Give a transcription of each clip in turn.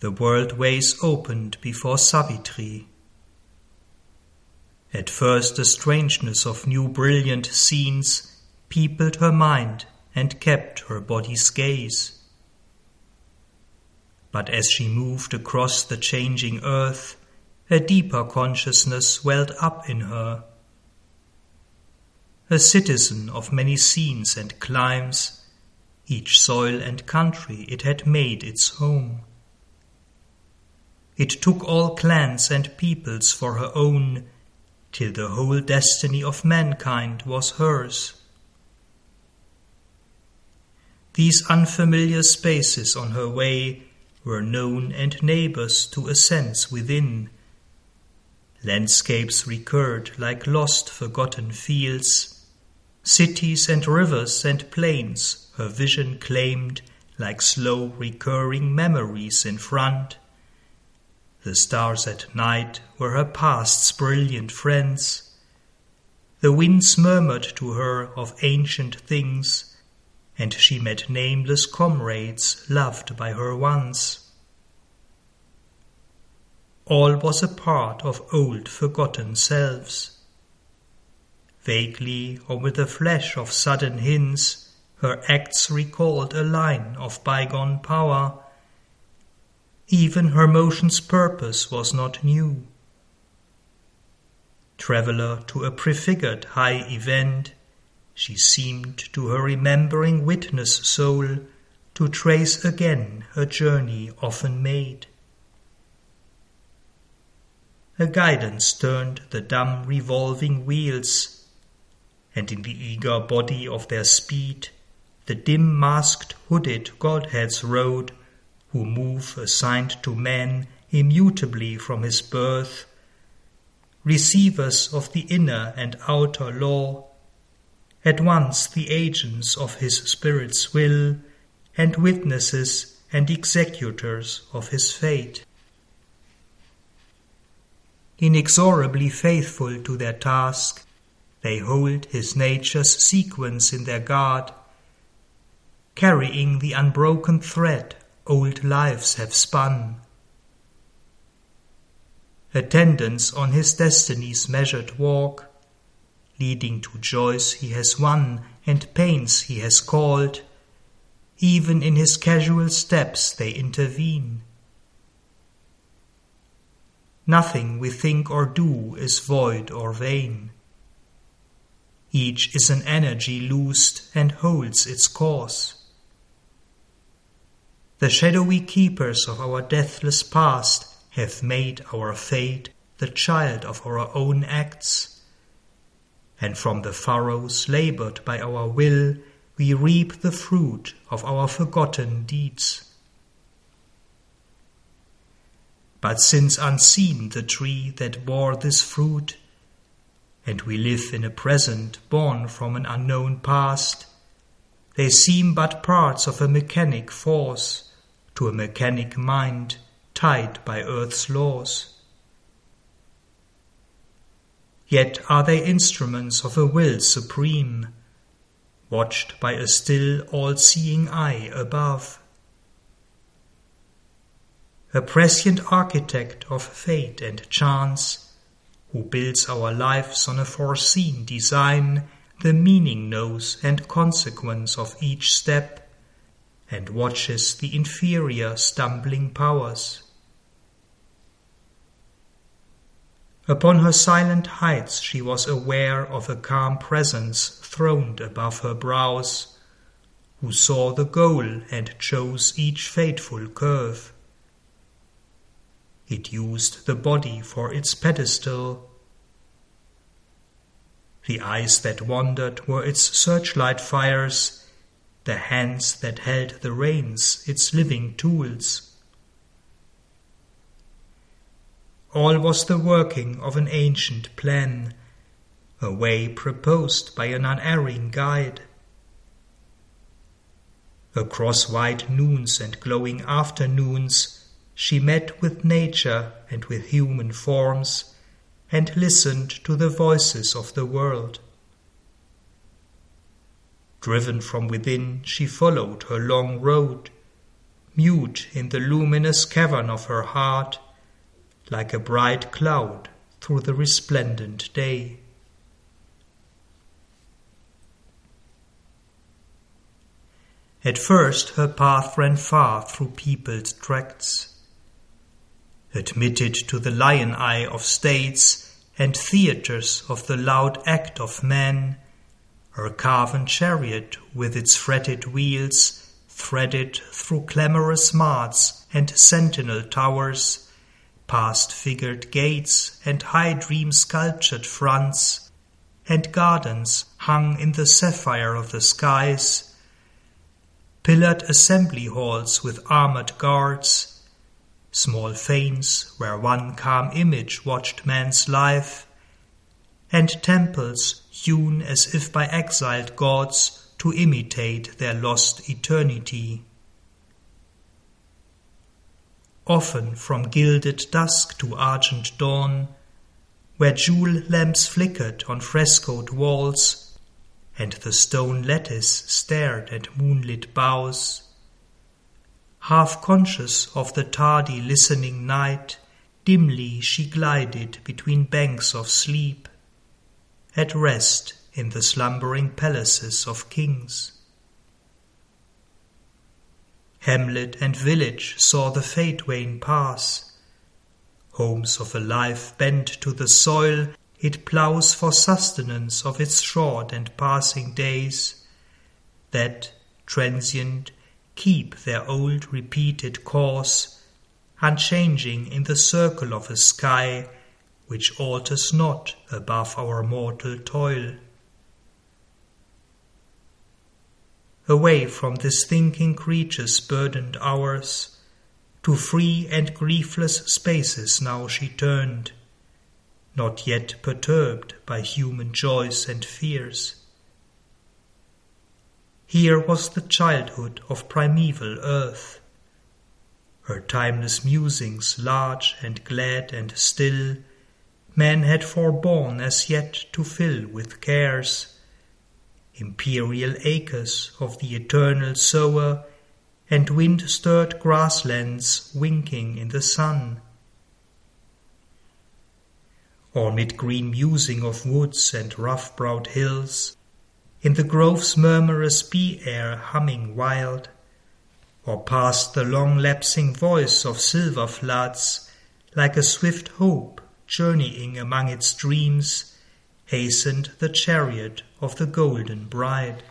the world ways opened before Savitri. At first the strangeness of new brilliant scenes peopled her mind and kept her body's gaze. But as she moved across the changing earth, a deeper consciousness welled up in her. A citizen of many scenes and climes, each soil and country it had made its home. It took all clans and peoples for her own, till the whole destiny of mankind was hers. These unfamiliar spaces on her way were known and neighbors to a sense within. Landscapes recurred like lost, forgotten fields. Cities and rivers and plains her vision claimed like slow, recurring memories in front. The stars at night were her past's brilliant friends. The winds murmured to her of ancient things, and she met nameless comrades loved by her once. All was a part of old forgotten selves. Vaguely or with a flash of sudden hints, her acts recalled a line of bygone power even her motion's purpose was not new. Traveller to a prefigured high event, she seemed to her remembering witness soul to trace again her journey often made. A guidance turned the dumb revolving wheels, and in the eager body of their speed the dim masked hooded Godheads rode who move assigned to man immutably from his birth, receivers of the inner and outer law, at once the agents of his Spirit's will, and witnesses and executors of his fate. Inexorably faithful to their task, they hold his nature's sequence in their guard, carrying the unbroken thread old lives have spun. Attendance on his destiny's measured walk, leading to joys he has won and pains he has called, even in his casual steps they intervene. Nothing we think or do is void or vain. Each is an energy loosed and holds its course. The shadowy keepers of our deathless past have made our fate the child of our own acts. And from the furrows labored by our will, we reap the fruit of our forgotten deeds. But since unseen the tree that bore this fruit, and we live in a present born from an unknown past, they seem but parts of a mechanic force to a mechanic mind tied by earth's laws. Yet are they instruments of a will supreme, watched by a still all seeing eye above. A prescient architect of fate and chance, who builds our lives on a foreseen design, the meaning knows and consequence of each step and watches the inferior stumbling powers. Upon her silent heights she was aware of a calm presence throned above her brows, who saw the goal and chose each fateful curve. It used the body for its pedestal. The eyes that wandered were its searchlight fires, the hands that held the reins, its living tools. All was the working of an ancient plan, a way proposed by an unerring guide. Across white noons and glowing afternoons, she met with nature and with human forms, and listened to the voices of the world. Driven from within, she followed her long road, mute in the luminous cavern of her heart, like a bright cloud through the resplendent day. At first her path ran far through peopled tracts. Admitted to the lion eye of states and theatres of the loud act of man, her carven chariot with its fretted wheels threaded through clamorous marts and sentinel towers, past figured gates and high dream sculptured fronts, and gardens hung in the sapphire of the skies, pillared assembly halls with armored guards, small fanes where one calm image watched man's life, and temples hewn as if by exiled gods to imitate their lost eternity. Often from gilded dusk to argent dawn, where jewel lamps flickered on frescoed walls, and the stone lattice stared at moonlit boughs. Half conscious of the tardy listening night, dimly she glided between banks of sleep, at rest in the slumbering palaces of kings. Hamlet and village saw the fate wain pass, homes of a life bent to the soil it ploughs for sustenance of its short and passing days, that, transient, keep their old repeated course, unchanging in the circle of a sky which alters not above our mortal toil. Away from this thinking creature's burdened hours, to free and griefless spaces now she turned, not yet perturbed by human joys and fears. Here was the childhood of primeval earth, her timeless musings large and glad and still, man had forborne as yet to fill with cares, imperial acres of the eternal sower, and wind stirred grasslands winking in the sun. Or mid green musing of woods and rough browed hills, in the grove's murmurous bee air humming wild, or past the long lapsing voice of silver floods, like a swift hope journeying among its dreams, hastened the chariot of the golden bride.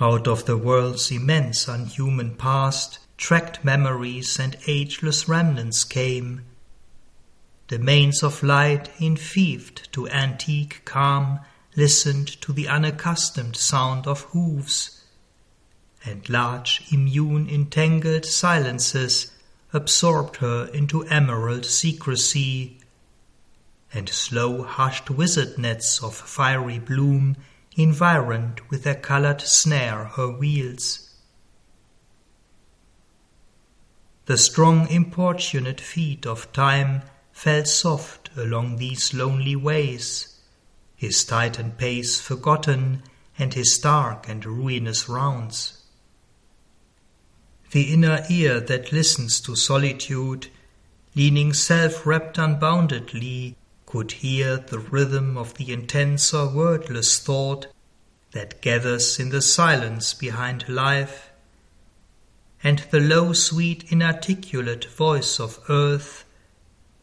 Out of the world's immense unhuman past, tracked memories and ageless remnants came, the mains of light, enfeoffed to antique calm, listened to the unaccustomed sound of hoofs, and large, immune, entangled silences absorbed her into emerald secrecy, and slow hushed wizard nets of fiery bloom environed with their colored snare her wheels. The strong importunate feet of time fell soft along these lonely ways, his titan pace forgotten and his dark and ruinous rounds. The inner ear that listens to solitude, leaning self wrapped unboundedly, could hear the rhythm of the intenser wordless thought that gathers in the silence behind life, and the low, sweet, inarticulate voice of earth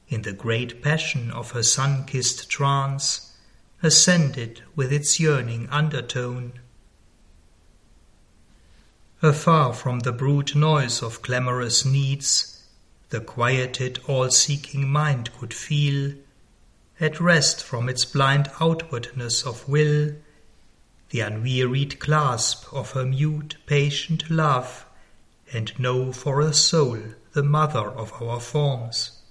in the great passion of her sun kissed trance, ascended with its yearning undertone. Afar from the brute noise of clamorous needs, the quieted, all seeking mind could feel, at rest from its blind outwardness of will, the unwearied clasp of her mute, patient love, and know for a soul the mother of our forms.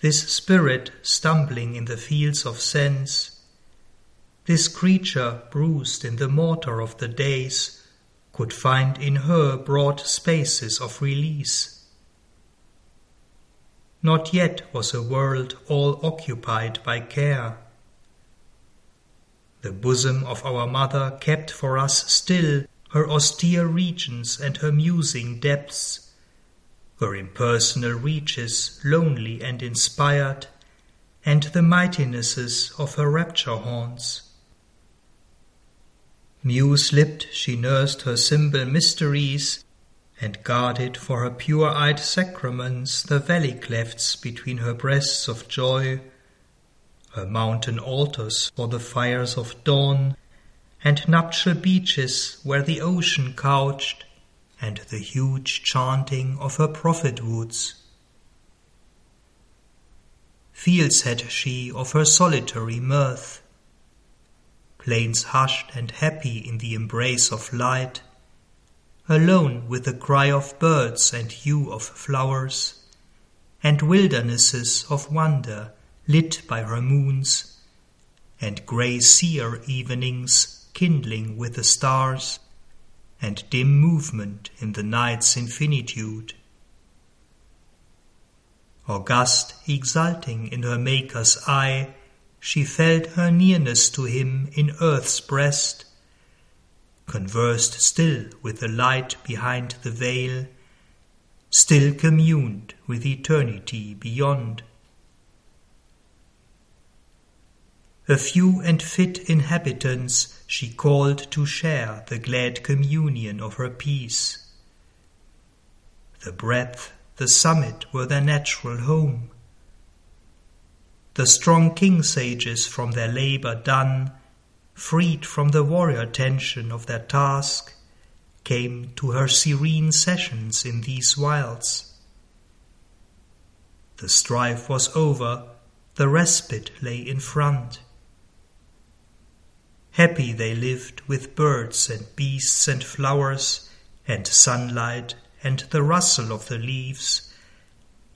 This spirit stumbling in the fields of sense, this creature bruised in the mortar of the days, could find in her broad spaces of release. Not yet was a world all occupied by care. The bosom of our mother kept for us still her austere regions and her musing depths, her impersonal reaches, lonely and inspired, and the mightinesses of her rapture haunts. Muse lipped she nursed her symbol mysteries, and guarded for her pure eyed sacraments the valley clefts between her breasts of joy, her mountain altars for the fires of dawn, and nuptial beaches where the ocean couched, and the huge chanting of her prophet woods. Fields had she of her solitary mirth, plains hushed and happy in the embrace of light, alone with the cry of birds and hue of flowers, and wildernesses of wonder lit by her moons, and grey seer evenings kindling with the stars, and dim movement in the night's infinitude. August, exulting in her Maker's eye, she felt her nearness to him in earth's breast, conversed still with the light behind the veil, still communed with eternity beyond. A few and fit inhabitants she called to share the glad communion of her peace. The breadth, the summit were their natural home the strong king sages from their labor done, freed from the warrior tension of their task, came to her serene sessions in these wilds. The strife was over, the respite lay in front. Happy they lived with birds and beasts and flowers, and sunlight and the rustle of the leaves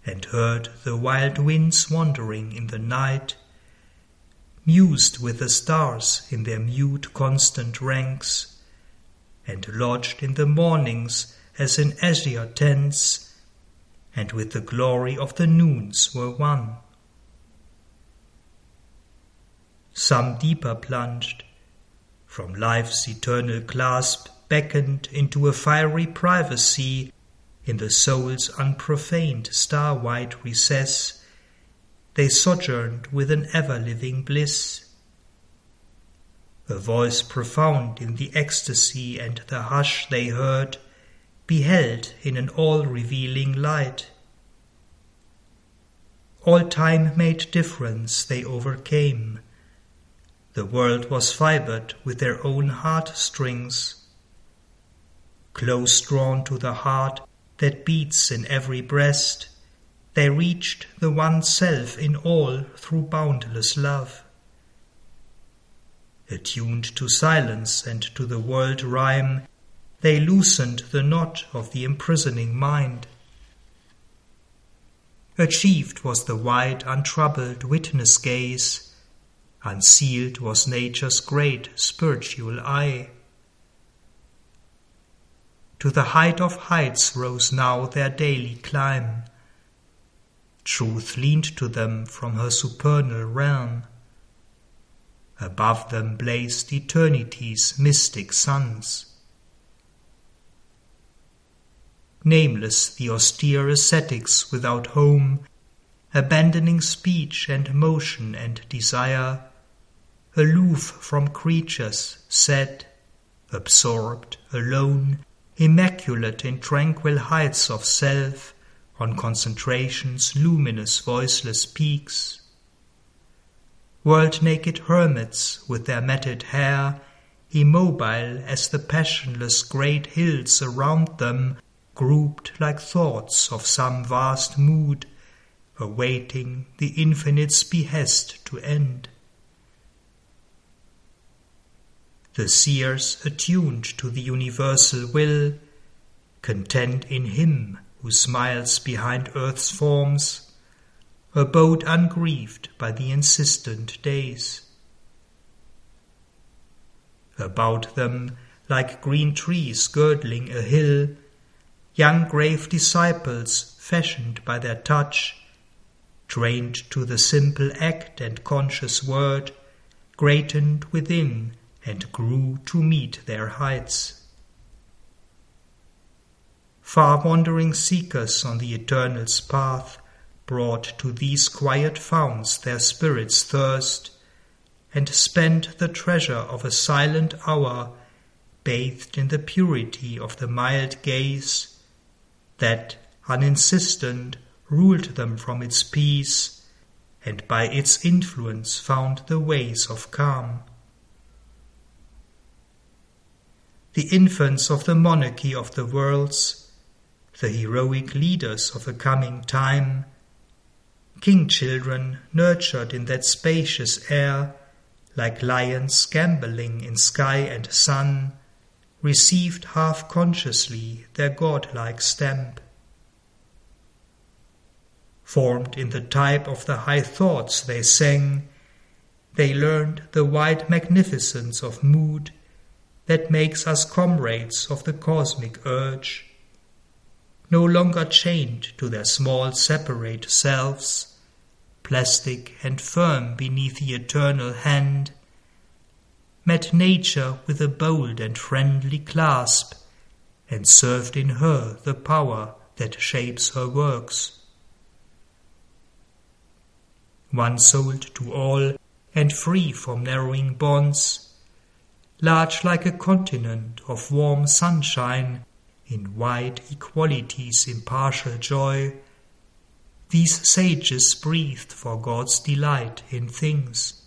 and heard the wild winds wandering in the night, mused with the stars in their mute constant ranks, and lodged in the mornings as in azure tents, and with the glory of the noons were one. Some deeper plunged, from life's eternal clasp beckoned into a fiery privacy in the soul's unprofaned star-white recess, they sojourned with an ever-living bliss. A voice profound in the ecstasy and the hush they heard, beheld in an all-revealing light. All time made difference they overcame. The world was fibered with their own heart-strings. Close drawn to the heart, that beats in every breast, they reached the one self in all through boundless love. Attuned to silence and to the world rhyme, they loosened the knot of the imprisoning mind. Achieved was the wide, untroubled witness gaze, unsealed was nature's great spiritual eye. To the height of heights rose now their daily climb. Truth leaned to them from her supernal realm. Above them blazed eternity's mystic suns. Nameless the austere ascetics without home, abandoning speech and motion and desire, aloof from creatures, sad, absorbed, alone, immaculate in tranquil heights of self, on concentration's luminous voiceless peaks. World naked hermits with their matted hair, immobile as the passionless great hills around them, grouped like thoughts of some vast mood, awaiting the infinite's behest to end. The seers attuned to the universal will, content in Him who smiles behind earth's forms, abode ungrieved by the insistent days. About them, like green trees girdling a hill, young grave disciples fashioned by their touch, trained to the simple act and conscious word, greatened within and grew to meet their heights. Far wandering seekers on the Eternal's path brought to these quiet founts their spirits' thirst, and spent the treasure of a silent hour, bathed in the purity of the mild gaze, that, uninsistent, ruled them from its peace, and by its influence found the ways of calm. The infants of the monarchy of the worlds, the heroic leaders of a coming time, king children nurtured in that spacious air, like lions gambolling in sky and sun, received half consciously their godlike stamp. Formed in the type of the high thoughts they sang, they learned the wide magnificence of mood that makes us comrades of the cosmic urge, no longer chained to their small separate selves, plastic and firm beneath the eternal hand, met nature with a bold and friendly clasp, and served in her the power that shapes her works. One souled to all and free from narrowing bonds, large like a continent of warm sunshine, in wide equality's impartial joy, these sages breathed for God's delight in things.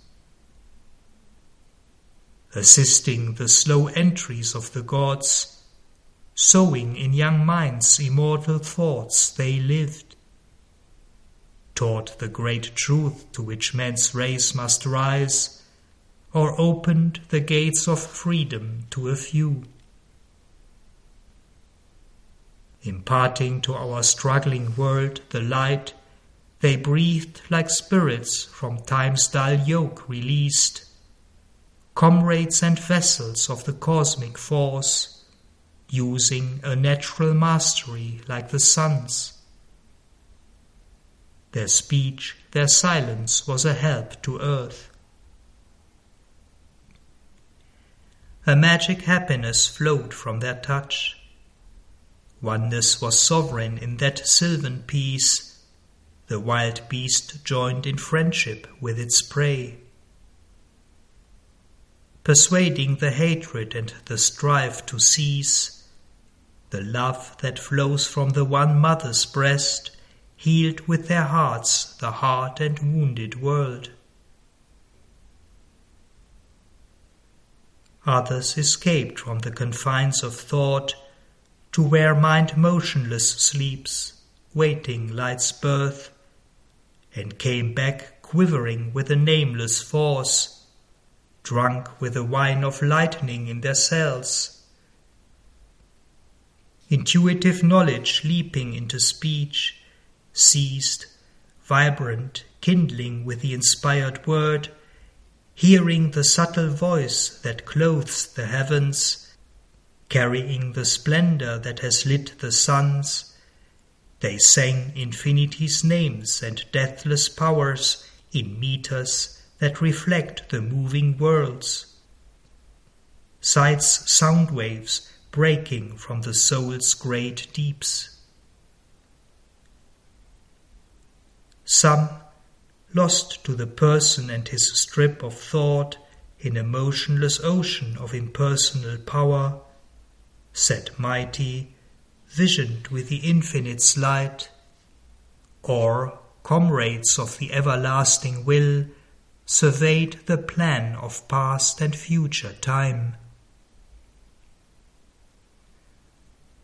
Assisting the slow entries of the gods, sowing in young minds immortal thoughts they lived, taught the great truth to which man's race must rise, or opened the gates of freedom to a few. Imparting to our struggling world the light, they breathed like spirits from time's dull yoke released, comrades and vessels of the cosmic force, using a natural mastery like the sun's their speech, their silence was a help to earth. A magic happiness flowed from their touch. Oneness was sovereign in that sylvan peace. The wild beast joined in friendship with its prey. Persuading the hatred and the strife to cease, the love that flows from the one mother's breast healed with their hearts the hard and wounded world. Others escaped from the confines of thought to where mind motionless sleeps, waiting light's birth, and came back quivering with a nameless force, drunk with the wine of lightning in their cells. Intuitive knowledge leaping into speech, seized, vibrant, kindling with the inspired word, hearing the subtle voice that clothes the heavens, carrying the splendor that has lit the suns, they sang infinity's names and deathless powers in meters that reflect the moving worlds. Sight's sound waves breaking from the soul's great deeps. Some, lost to the person and his strip of thought in a motionless ocean of impersonal power, set mighty, visioned with the infinite's light, or, comrades of the everlasting will, surveyed the plan of past and future time.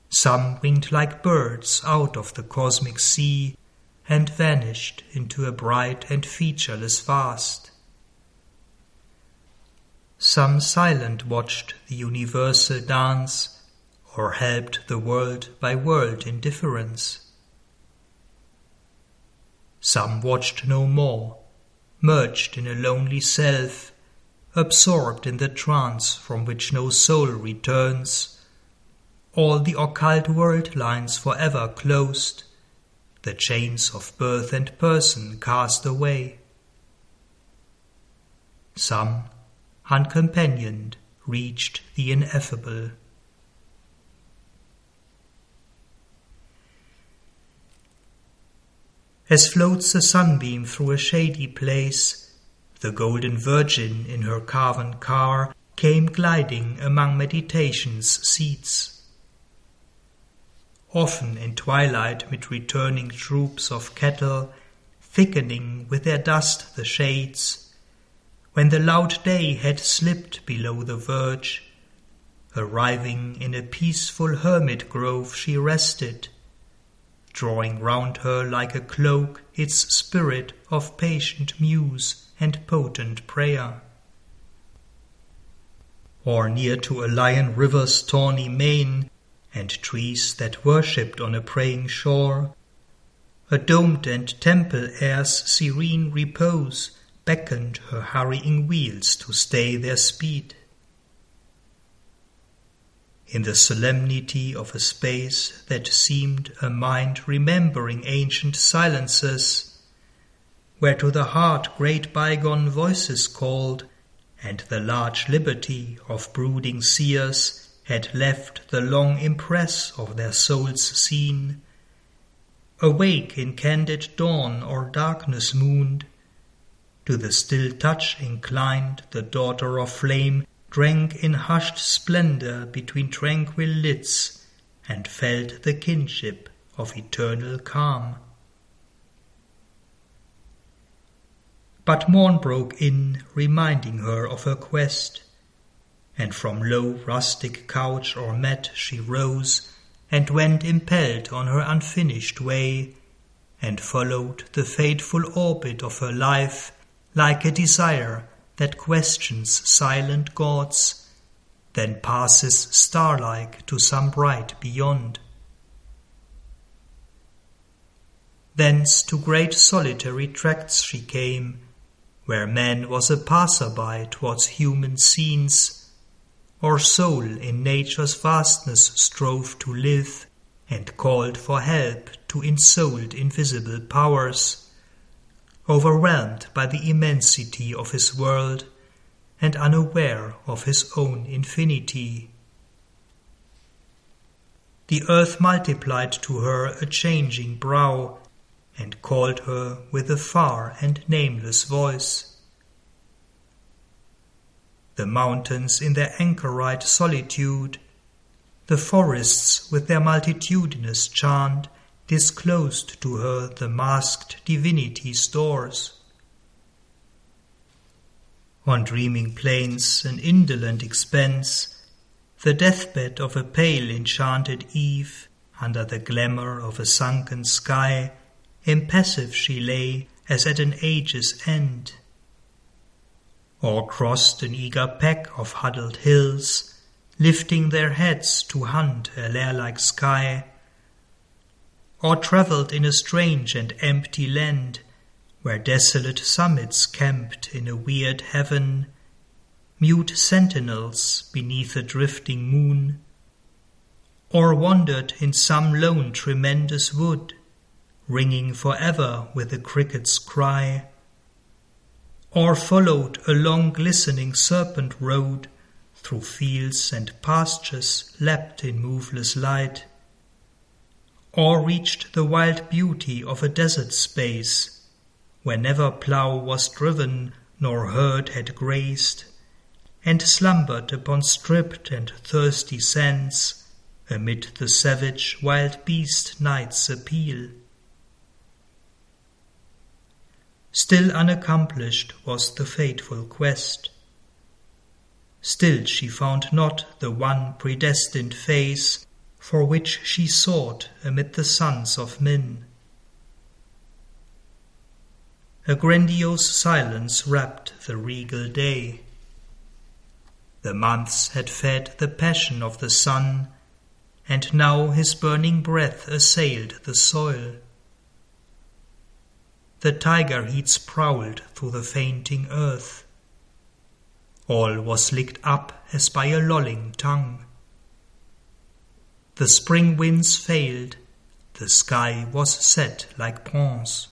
Some winged like birds out of the cosmic sea and vanished into a bright and featureless vast. Some silent watched the universal dance, or helped the world by world indifference. Some watched no more, merged in a lonely self, absorbed in the trance from which no soul returns, all the occult world lines forever closed, the chains of birth and person cast away. Some, uncompanioned, reached the ineffable. As floats a sunbeam through a shady place, the golden virgin in her carven car came gliding among meditation's seats. Often in twilight mid returning troops of cattle, thickening with their dust the shades, when the loud day had slipped below the verge, arriving in a peaceful hermit grove she rested, drawing round her like a cloak its spirit of patient muse and potent prayer. Or near to a lion river's tawny mane, and trees that worshipped on a praying shore, a domed and temple air's serene repose beckoned her hurrying wheels to stay their speed. In the solemnity of a space that seemed a mind remembering ancient silences, where to the heart great bygone voices called, and the large liberty of brooding seers had left the long impress of their souls seen. Awake in candid dawn or darkness mooned, to the still touch inclined the daughter of flame drank in hushed splendor between tranquil lids, and felt the kinship of eternal calm. But morn broke in, reminding her of her quest, and from low rustic couch or mat she rose, and went impelled on her unfinished way, and followed the fateful orbit of her life like a desire that questions silent gods, then passes star-like to some bright beyond. Thence to great solitary tracts she came, where man was a passer-by towards human scenes, or soul in nature's vastness strove to live, and called for help to ensouled invisible powers overwhelmed by the immensity of his world and unaware of his own infinity. The earth multiplied to her a changing brow and called her with a far and nameless voice. The mountains in their anchorite solitude, the forests with their multitudinous chant, disclosed to her the masked divinity stores. On dreaming plains an indolent expanse, the deathbed of a pale enchanted Eve, under the glamour of a sunken sky, impassive she lay as at an age's end. Or crossed an eager pack of huddled hills, lifting their heads to hunt a lair-like sky, or travelled in a strange and empty land, where desolate summits camped in a weird heaven, mute sentinels beneath a drifting moon, or wandered in some lone tremendous wood, ringing for ever with the cricket's cry, or followed a long glistening serpent road through fields and pastures lapped in moveless light, or reached the wild beauty of a desert space, where never plough was driven nor herd had grazed, and slumbered upon stripped and thirsty sands, amid the savage wild beast night's appeal. Still unaccomplished was the fateful quest. Still she found not the one predestined face for which she sought amid the sons of men. A grandiose silence wrapped the regal day. The months had fed the passion of the sun, and now his burning breath assailed the soil. The tiger heats prowled through the fainting earth. All was licked up as by a lolling tongue. The spring winds failed, the sky was set like bronze.